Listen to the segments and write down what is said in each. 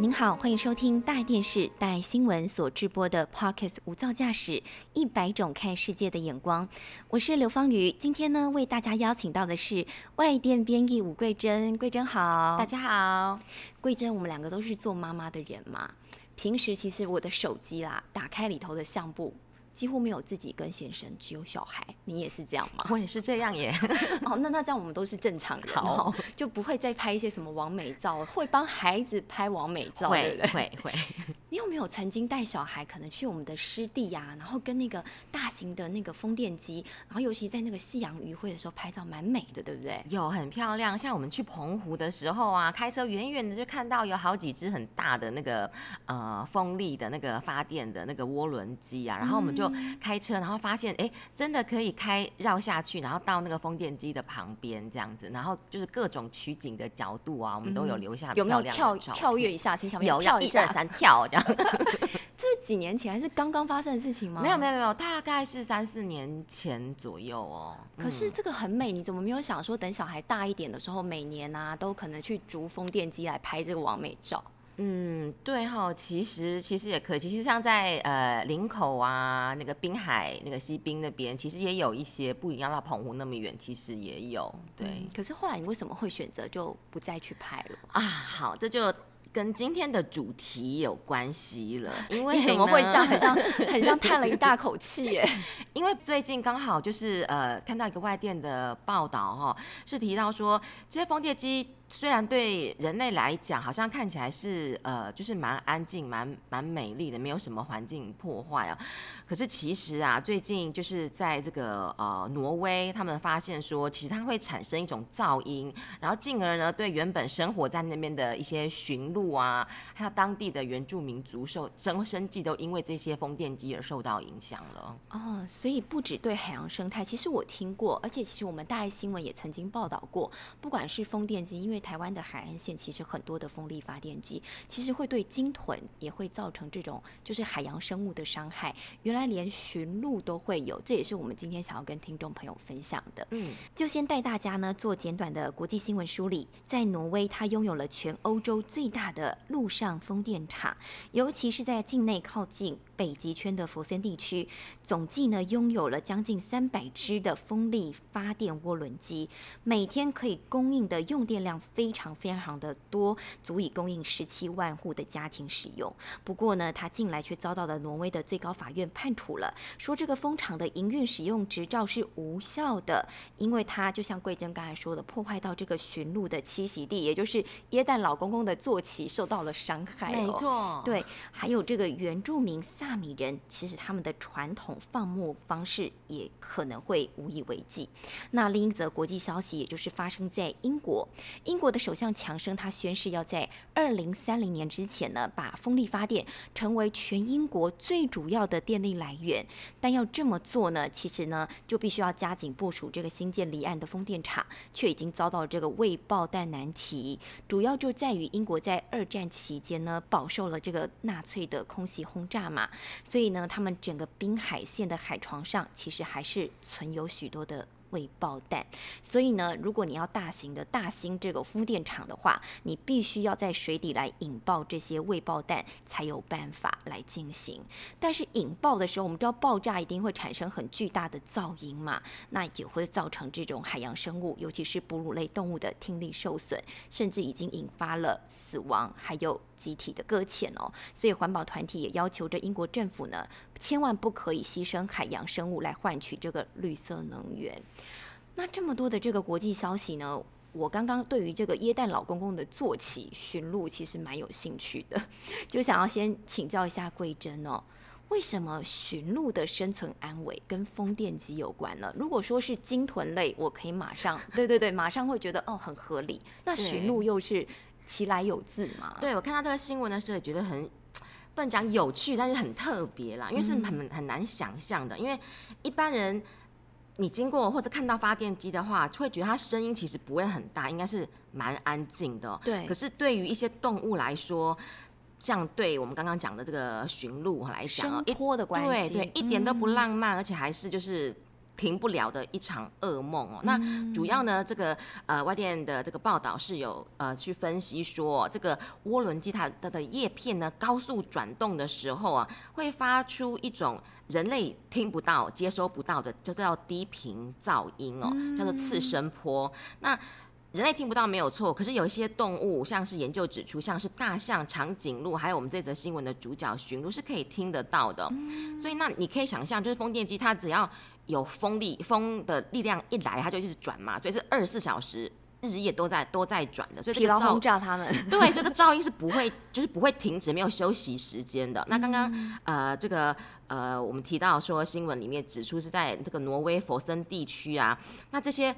您好，欢迎收听大电视、大新闻所直播的 Pockets 无噪驾驶一百种看世界的眼光。我是刘芳瑜，今天呢为大家邀请到的是外电编译吴桂珍。桂珍好，大家好。桂珍，我们两个都是做妈妈的人嘛，平时其实我的手机啦，打开里头的相簿。几乎没有自己跟先生，只有小孩。你也是这样吗？我也是这样耶。哦，那那这样我们都是正常人，好，就不会再拍一些什么完美照，会帮孩子拍完美照，会会会。你有没有曾经带小孩，可能去我们的湿地呀，然后跟那个大型的那个风电机，然后尤其在那个夕阳余晖的时候拍照，蛮美的，对不对？有很漂亮。像我们去澎湖的时候啊，开车远远的就看到有好几只很大的那个呃风力的那个发电的那个涡轮机啊，然后我们就。开车，然后发现，哎，真的可以开绕下去，然后到那个风电机的旁边这样子，然后就是各种取景的角度啊，我们都有留下。有没有跳跳跃一下？请小朋友跳一二三跳这样。这是几年前还是刚刚发生的事情吗？没有没有没有，大概是三四年前左右哦。可是这个很美，你怎么没有想说等小孩大一点的时候，每年啊都可能去逐风电机来拍这个完美照？嗯，对哈，其实其实也可以，其实像在呃林口啊，那个滨海那个西滨那边，其实也有一些不一样，到澎湖那么远，其实也有。对，可是后来你为什么会选择就不再去拍了啊？好，这就。跟今天的主题有关系了，因为怎么会像很像很像叹了一大口气耶？因为最近刚好就是呃看到一个外电的报道哈，是提到说这些风电机虽然对人类来讲好像看起来是呃就是蛮安静、蛮蛮美丽的，没有什么环境破坏啊，可是其实啊最近就是在这个呃挪威，他们发现说其实它会产生一种噪音，然后进而呢对原本生活在那边的一些驯鹿。啊，还有当地的原住民族受生生计都因为这些风电机而受到影响了。哦，所以不止对海洋生态，其实我听过，而且其实我们大爱新闻也曾经报道过，不管是风电机，因为台湾的海岸线其实很多的风力发电机，其实会对鲸豚也会造成这种就是海洋生物的伤害。原来连驯鹿都会有，这也是我们今天想要跟听众朋友分享的。嗯，就先带大家呢做简短的国际新闻梳理。在挪威，它拥有了全欧洲最大。的陆上风电场，尤其是在境内靠近。北极圈的佛森地区，总计呢拥有了将近三百只的风力发电涡轮机，每天可以供应的用电量非常非常的多，足以供应十七万户的家庭使用。不过呢，它近来却遭到了挪威的最高法院判处了，说这个风场的营运使用执照是无效的，因为它就像桂珍刚才说的，破坏到这个驯鹿的栖息地，也就是耶诞老公公的坐骑受到了伤害。没错，对，还有这个原住民萨。米人其实他们的传统放牧方式也可能会无以为继。那另一则国际消息，也就是发生在英国，英英国的首相强生他宣誓要在二零三零年之前呢，把风力发电成为全英国最主要的电力来源。但要这么做呢，其实呢就必须要加紧部署这个新建离岸的风电场，却已经遭到这个未爆弹难题。主要就在于英国在二战期间呢，饱受了这个纳粹的空袭轰炸嘛。所以呢，他们整个滨海线的海床上，其实还是存有许多的。未爆弹，所以呢，如果你要大型的大兴这个风电场的话，你必须要在水底来引爆这些未爆弹，才有办法来进行。但是引爆的时候，我们知道爆炸一定会产生很巨大的噪音嘛，那也会造成这种海洋生物，尤其是哺乳类动物的听力受损，甚至已经引发了死亡，还有集体的搁浅哦。所以环保团体也要求着英国政府呢。千万不可以牺牲海洋生物来换取这个绿色能源。那这么多的这个国际消息呢？我刚刚对于这个耶诞老公公的坐骑驯鹿其实蛮有兴趣的，就想要先请教一下桂珍哦，为什么驯鹿的生存安危跟风电机有关呢？如果说是鲸豚类，我可以马上对对对，马上会觉得哦很合理。那驯鹿又是其来有自嘛？对我看到这个新闻的时候也觉得很。不能讲有趣，但是很特别啦，因为是很很难想象的。因为一般人你经过或者看到发电机的话，会觉得它声音其实不会很大，应该是蛮安静的。对可是对于一些动物来说，像对我们刚刚讲的这个驯鹿来讲哦声，波的关系，对对，一点都不嗯浪漫，而且还是就是。停不了的一场噩梦哦。那嗯主要呢，这个呃外电的这个报道是有呃去分析说，这个涡轮机它它的叶片呢高速转动的时候啊，会发出一种人类听不到、接收不到的，就叫低频噪音哦，叫做次声波。那人类听不到没有错，可是有一些动物，像是研究指出，像是大象、长颈鹿，还有我们这则新闻的主角驯鹿是可以听得到的。所以那你可以想象，就是风电机它只要有风力，风的力量一来，它就一直转嘛，所以是二十四小时。日夜都在都在转的，所以这个噪疲劳轰炸他们。对，这个噪音是不会，就是不会停止，没有休息时间的。那刚刚、嗯呃，这个呃，我们提到说新闻里面指出是在这个挪威佛森地区啊，那这些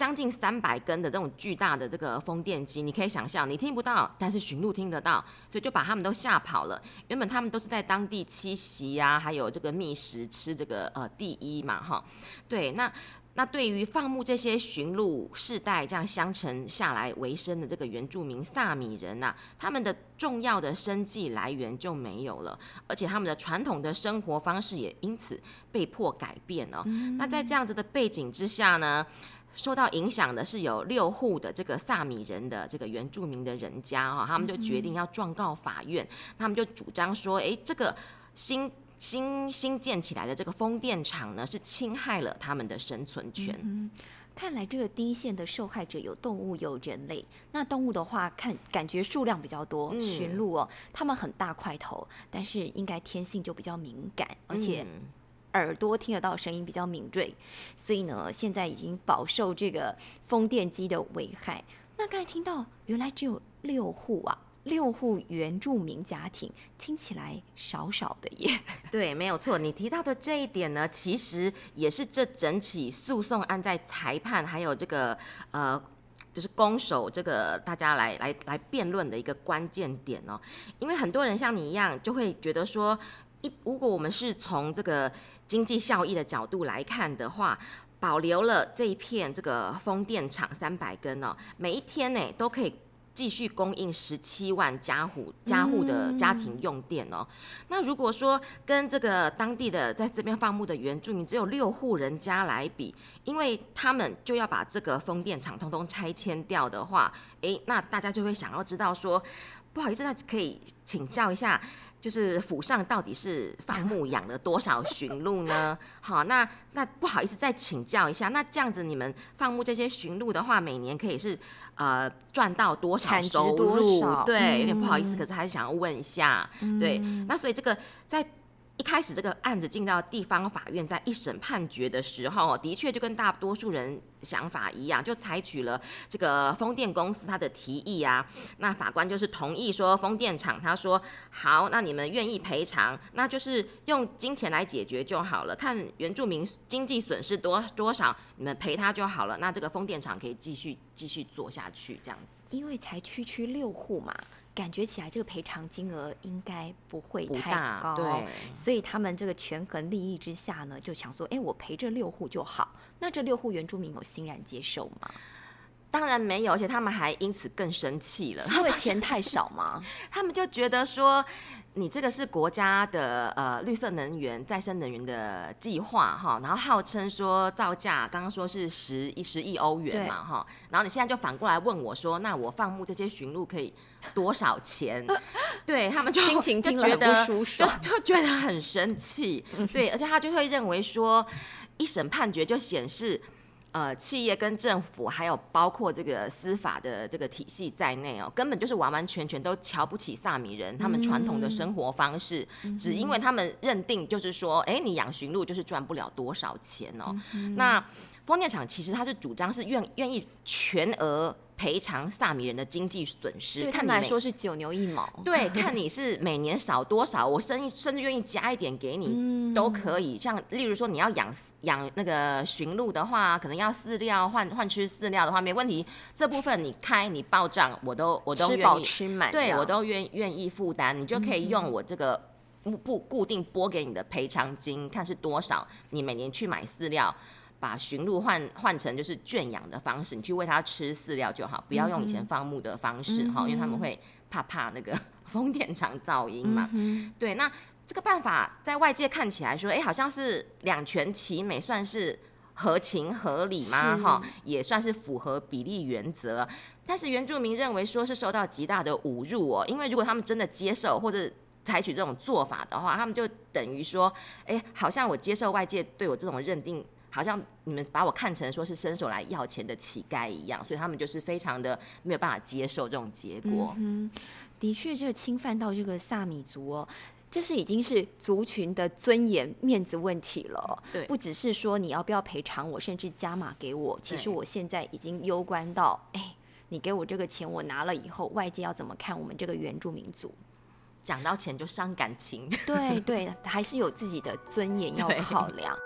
将近三百根的这种巨大的这个风电机，你可以想象，你听不到，但是驯鹿听得到，所以就把他们都吓跑了。原本他们都是在当地栖息呀、还有这个觅食吃这个呃第一嘛哈，对，那。那对于放牧这些驯鹿世代这样相承下来为生的这个原住民萨米人呐、啊他们的重要的生计来源就没有了，而且他们的传统的生活方式也因此被迫改变哦。那在这样子的背景之下呢？受到影响的是有六户的这个萨米人的这个原住民的人家哈、他们就决定要状告法院，他们就主张说，诶，这个新新新建起来的这个风电场呢，是侵害了他们的生存权。看来这个第一线的受害者有动物有人类。那动物的话，看感觉数量比较多，嗯驯鹿哦，它们很大块头，但是应该天性就比较敏感，而且嗯耳朵听得到声音比较敏锐，所以呢，现在已经饱受这个风电机的危害。那刚才听到，原来只有六户啊，六户原住民家庭，听起来少少的耶。对，没有错。你提到的这一点呢，其实也是这整起诉讼案在裁判还有这个呃。就是攻守这个大家来来来辩论的一个关键点哦，因为很多人像你一样就会觉得说，一如果我们是从这个经济效益的角度来看的话，保留了这一片这个风电场三百根哦，每一天呢都可以继续供应十七万家户家户的家庭用电哦。那如果说跟这个当地的在这边放牧的原住民只有六户人家来比，因为他们就要把这个风电场通通拆迁掉的话，诶，那大家就会想要知道说，不好意思，那可以请教一下。就是府上到底是放牧养了多少驯鹿呢？好，那那不好意思再请教一下，那这样子你们放牧这些驯鹿的话，每年可以是呃赚到多少收多入少？对，有点不好意思，嗯可是还是想要问一下。对，那所以这个在一开始这个案子进到地方法院，在一审判决的时候，的确就跟大多数人想法一样，就采取了这个风电公司他的提议啊。那法官就是同意说，风电厂他说好，那你们愿意赔偿，那就是用金钱来解决就好了，看原住民经济损失多多少，你们赔他就好了。那这个风电厂可以继续继续做下去，这样子因为才区区六户嘛，感觉起来这个赔偿金额应该不会太高，对。所以他们这个权衡利益之下呢，就想说，哎，我赔这六户就好。那这六户原住民有欣然接受吗？当然没有，而且他们还因此更生气了。因为钱 太少吗？他们就觉得说，你这个是国家的呃绿色能源、再生能源的计划哈，然后号称说造价刚刚说是十一十亿欧元嘛哈，然后你现在就反过来问我说，那我放牧这些驯鹿可以多少钱？对他们就心情就觉得就。就觉得很生气，对，而且他就会认为说，一审判决就显示。呃，企业跟政府还有包括这个司法的这个体系在内哦，根本就是完完全全都瞧不起萨米人他们传统的生活方式，只因为他们认定就是说，哎，你养驯鹿就是赚不了多少钱哦。那风电场其实他是主张是愿愿意全额赔偿萨米人的经济损失，对看你每说是九牛一毛。对，看你是每年少多少，我甚至甚至愿意加一点给你，嗯都可以。像例如说你要养养那个驯鹿的话，可能要饲料换换吃饲料的话，没问题。这部分你开你报账，我都我都愿意，吃满，对我都愿愿意负担，你就可以用我这个不不固定拨给你的赔偿金，看是多少，你每年去买饲料。把驯鹿换换成就是圈养的方式，你去喂它吃饲料就好，不要用以前放牧的方式哈，因为他们会怕怕那个 风电场噪音嘛。对，那这个办法在外界看起来说，哎，好像是两全其美，算是合情合理吗？哈，也算是符合比例原则。但是原住民认为说是受到极大的侮辱哦，因为如果他们真的接受或者采取这种做法的话，他们就等于说，哎，好像我接受外界对我这种认定。好像你们把我看成说是伸手来要钱的乞丐一样，所以他们就是非常的没有办法接受这种结果。嗯，的确，这个侵犯到这个萨米族哦，这是已经是族群的尊严、面子问题了。对，不只是说你要不要赔偿我，甚至加码给我。其实我现在已经攸关到，哎，你给我这个钱，我拿了以后，外界要怎么看我们这个原住民族？讲到钱就伤感情。对对，还是有自己的尊严要 考量。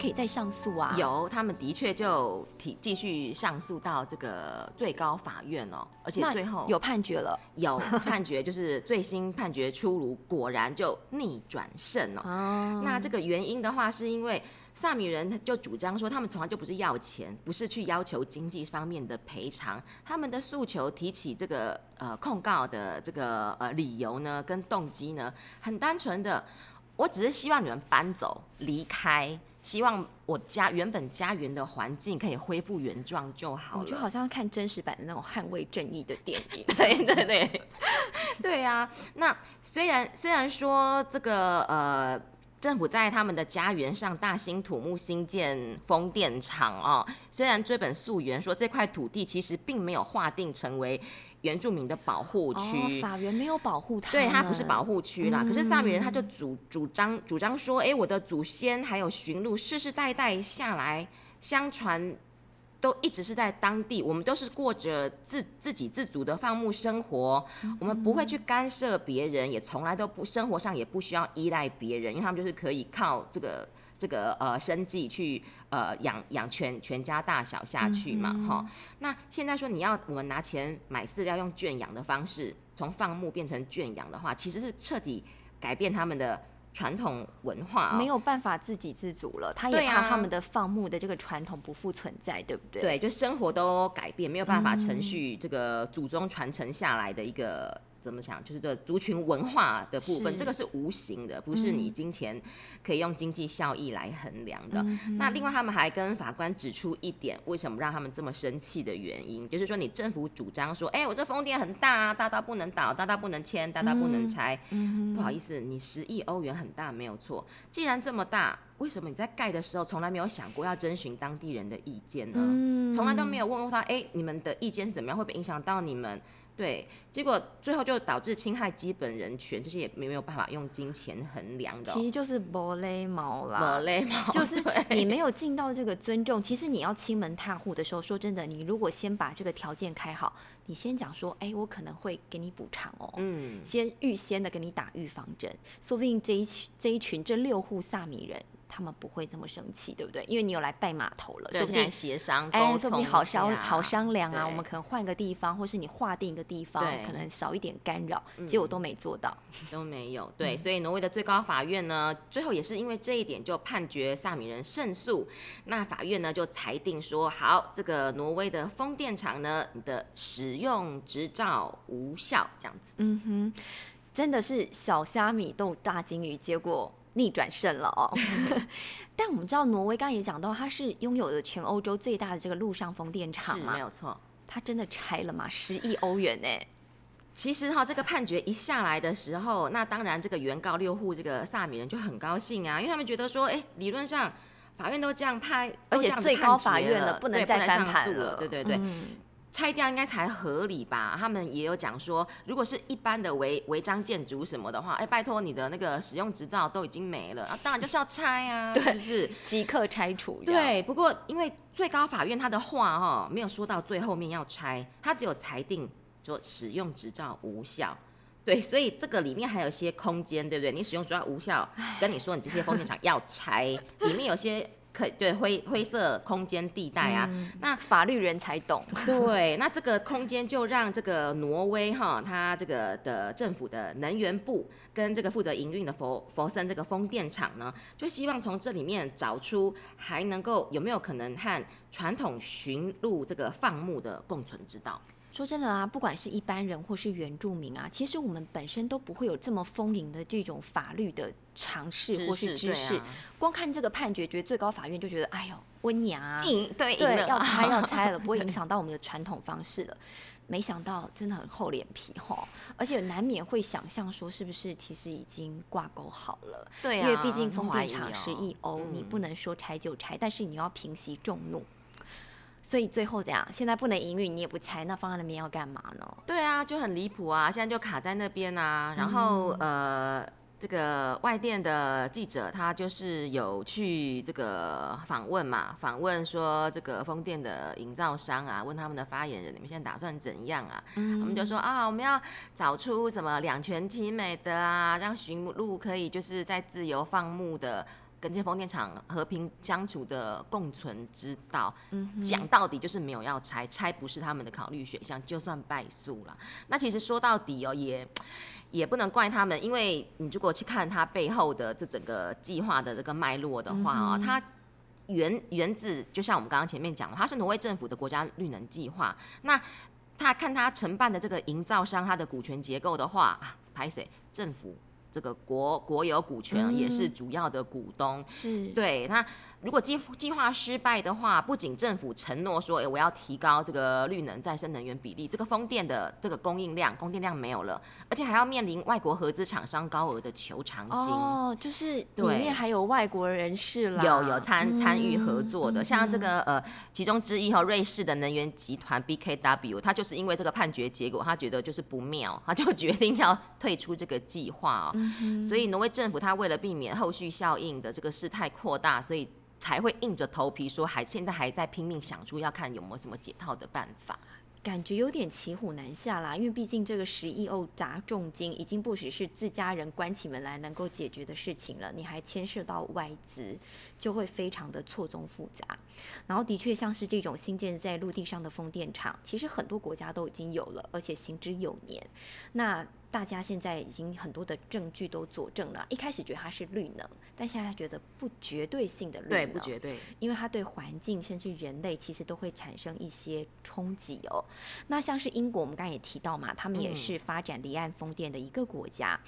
可以再上诉啊。有，他们的确就提继续上诉到这个最高法院哦，而且最后有判决了。有判决，就是最新判决出炉，果然就逆转胜哦。哦。那这个原因的话，是因为萨米人就主张说，他们从来就不是要钱，不是去要求经济方面的赔偿，他们的诉求提起这个呃控告的这个呃理由呢，跟动机呢，很单纯的。我只是希望你们搬走、离开，希望我家原本家园的环境可以恢复原状就好了。我觉得好像看真实版的那种捍卫正义的电影。对 对对，对呀。那虽然虽然说这个呃，政府在他们的家园上大兴土木新建风电场哦，虽然追本溯源说这块土地其实并没有划定成为。原住民的保护区，法源没有保护他，对他不是保护区啦。可是萨米人他就主主张主张说，哎，我的祖先还有驯鹿世世代代下来，相传都一直是在当地，我们都是过着自自给自足的放牧生活，我们不会去干涉别人，也从来都不生活上也不需要依赖别人，因为他们就是可以靠这个。这个呃生计去呃养养全全家大小下去嘛哈，那现在说你要我们拿钱买饲料用圈养的方式，从放牧变成圈养的话，其实是彻底改变他们的传统文化，没有办法自给自足了。他也怕他们的放牧的这个传统不复存在，对不对？对，就生活都改变，没有办法承续这个祖宗传承下来的一个。怎么讲？就是这族群文化的部分，这个是无形的，不是你金钱可以用经济效益来衡量的。那另外，他们还跟法官指出一点，为什么让他们这么生气的原因，就是说你政府主张说，哎，我这风电很大啊，大到不能倒，大到不能迁，大到不能拆。不好意思，你十亿欧元很大，没有错。既然这么大，为什么你在盖的时候从来没有想过要征询当地人的意见呢？从来都没有问过他，哎，你们的意见是怎么样，会不会影响到你们？对，结果最后就导致侵害基本人权，这些也没有办法用金钱衡量的。其实就是伯雷毛啦，伯雷毛，就是 你没有尽到这个尊重。其实你要亲门踏户的时候，说真的，你如果先把这个条件开好，你先讲说，哎，我可能会给你补偿哦，嗯，先预先的给你打预防针，说不定这一群这一群这六户萨米人。他们不会这么生气，对不对？因为你有来拜码头了，说不定协商，哎，说不定好商好商量啊。我们可能换个地方，或是你划定一个地方，可能少一点干扰。结果都没做到，都没有。对，所以挪威的最高法院呢，最后也是因为这一点，就判决萨米人胜诉。那法院呢，就裁定说，好，这个挪威的风电厂呢你的使用执照无效，这样子。嗯哼，真的是小虾米斗大金鱼，结果。逆转胜了哦，但我们知道挪威刚刚也讲到，它是拥有了全欧洲最大的这个陆上风电场嘛，没有错。它真的拆了吗？十亿欧元呢？其实哈，这个判决一下来的时候，那当然这个原告六户这个萨米人就很高兴啊，因为他们觉得说，哎，理论上法院都这样判，而且最高法院了，不能再翻盘了，对对对。拆掉应该才合理吧？他们也有讲说，如果是一般的违违章建筑什么的话，哎，拜托你的那个使用执照都已经没了啊，当然就是要拆啊，是不是？即刻拆除。对，不过因为最高法院他的话哈，没有说到最后面要拆，他只有裁定说使用执照无效。对，所以这个里面还有一些空间，对不对？你使用主要无效，跟你说你这些风电场要拆，里面有些。可对灰灰色空间地带啊。那法律人才懂。对，那这个空间就让这个挪威哈，它这个的政府的能源部跟这个负责营运的佛佛森这个风电厂呢，就希望从这里面找出还能够有没有可能和传统驯鹿这个放牧的共存之道。说真的啊，不管是一般人或是原住民啊，其实我们本身都不会有这么丰盈的这种法律的尝试或是知识。光看这个判决，觉得最高法院就觉得，哎呦，温雅，对对，要拆 要拆了，不会影响到我们的传统方式了。没想到真的很厚脸皮哈，而且难免会想象说，是不是其实已经挂钩好了？对因为毕竟风电场是一欧，你不能说拆就拆，但是你要平息众怒。所以最后怎样？现在不能营运，你也不拆，那放在那边要干嘛呢？对啊，就很离谱啊！现在就卡在那边啊。然后呃，这个外电的记者他就是有去这个访问嘛，访问说这个风电的营造商啊，问他们的发言人，你们现在打算怎样啊？他们就说啊，我们要找出什么两全其美的啊，让驯鹿可以就是在自由放牧的。跟这风电厂和平相处的共存之道，讲到底就是没有要拆，拆不是他们的考虑选项，就算败诉了。那其实说到底哦，也也不能怪他们，因为你如果去看他背后的这整个计划的这个脉络的话啊，它源源自就像我们刚刚前面讲的，它是挪威政府的国家绿能计划。那他看他承办的这个营造商，他的股权结构的话，拍谁政府？这个国国有股权也是主要的股东，是对那。如果计计划失败的话，不仅政府承诺说，哎，我要提高这个绿能再生能源比例，这个风电的这个供应量，供电量没有了，而且还要面临外国合资厂商高额的求偿金。哦，就是里面还有外国人士啦，有有参参与合作的，像这个呃，其中之一哈，瑞士的能源集团 BKW，他就是因为这个判决结果，他觉得就是不妙，他就决定要退出这个计划哦。所以挪威政府他为了避免后续效应的这个事态扩大，所以。才会硬着头皮说，还现在还在拼命想出要看有没有什么解套的办法，感觉有点骑虎难下啦。因为毕竟这个十亿欧砸重金，已经不只是自家人关起门来能够解决的事情了，你还牵涉到外资，就会非常的错综复杂。然后的确像是这种新建在陆地上的风电场，其实很多国家都已经有了，而且行之有年。那大家现在已经很多的证据都佐证了，一开始觉得它是绿能，但现在觉得不绝对性的绿能，对，不绝对，因为它对环境甚至人类其实都会产生一些冲击哦。那像是英国，我们刚才也提到嘛，他们也是发展离岸风电的一个国家，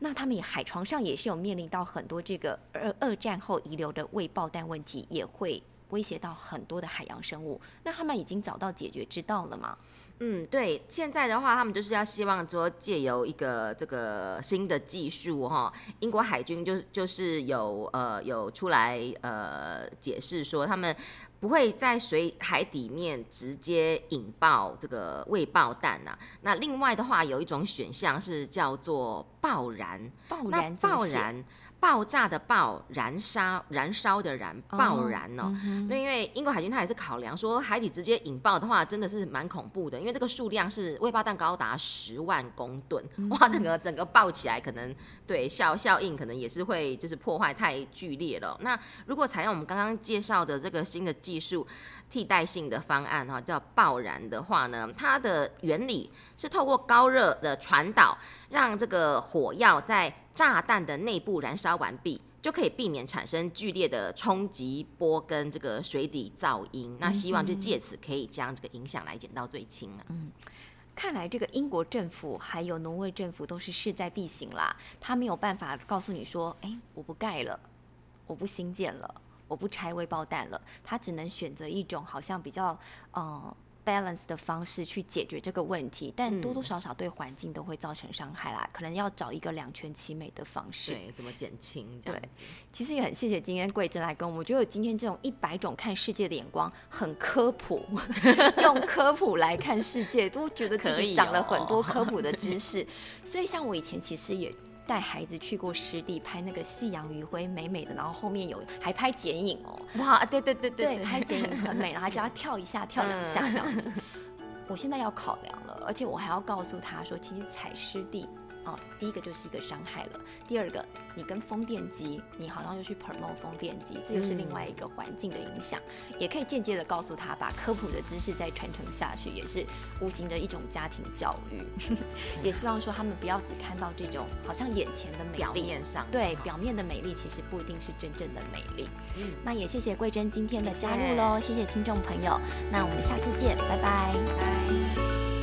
那他们也海床上也是有面临到很多这个二二战后遗留的未爆弹问题，也会威胁到很多的海洋生物。那他们已经找到解决之道了吗？嗯，对，现在的话，他们就是要希望说借由一个这个新的技术哈，英国海军就就是有呃有出来呃解释说，他们不会在水海底面直接引爆这个未爆弹呐。那另外的话，有一种选项是叫做爆燃，爆燃，爆燃。爆炸的爆，燃烧燃烧的燃，爆燃哦。那因为英国海军他也是考量说，海底直接引爆的话，真的是蛮恐怖的，因为这个数量是未爆弹高达十万公吨，哇，整个整个爆起来，可能对效效应可能也是会就是破坏太剧烈了。那如果采用我们刚刚介绍的这个新的技术。替代性的方案哈，叫爆燃的话呢，它的原理是透过高热的传导，让这个火药在炸弹的内部燃烧完毕，就可以避免产生剧烈的冲击波跟这个水底噪音。那希望就借此可以将这个影响来减到最轻啊。嗯，看来这个英国政府还有挪威政府都是势在必行啦，他没有办法告诉你说，哎，我不盖了，我不新建了。我不拆微爆弹了，他只能选择一种好像比较呃 balance 的方式去解决这个问题，但多多少少对环境都会造成伤害啦。可能要找一个两全其美的方式。对，怎么减轻？对，其实也很谢谢今天桂珍来跟我们，我觉得今天这种一百种看世界的眼光很科普，用科普来看世界，都觉得自己长了很多科普的知 识。所以像我以前其实也。带孩子去过湿地拍那个夕阳余晖，美美的，然后后面有还拍剪影哦，哇，对对对对，拍剪影很美，然后还叫他 跳一下，跳两下这样子。我现在要考量了，而且我还要告诉他说，其实踩湿地哦，第一个就是一个伤害了，第二个你跟风电机，你好像就去 promote 风电机，这又是另外一个环境的影响，也可以间接的告诉他，把科普的知识再传承下去，也是无形的一种家庭教育。也希望说他们不要只看到这种好像眼前的美丽，表面上对表面的美丽，其实不一定是真正的美丽。嗯那也谢谢桂珍今天的加入喽，谢谢听众朋友，那我们下次见，拜拜。拜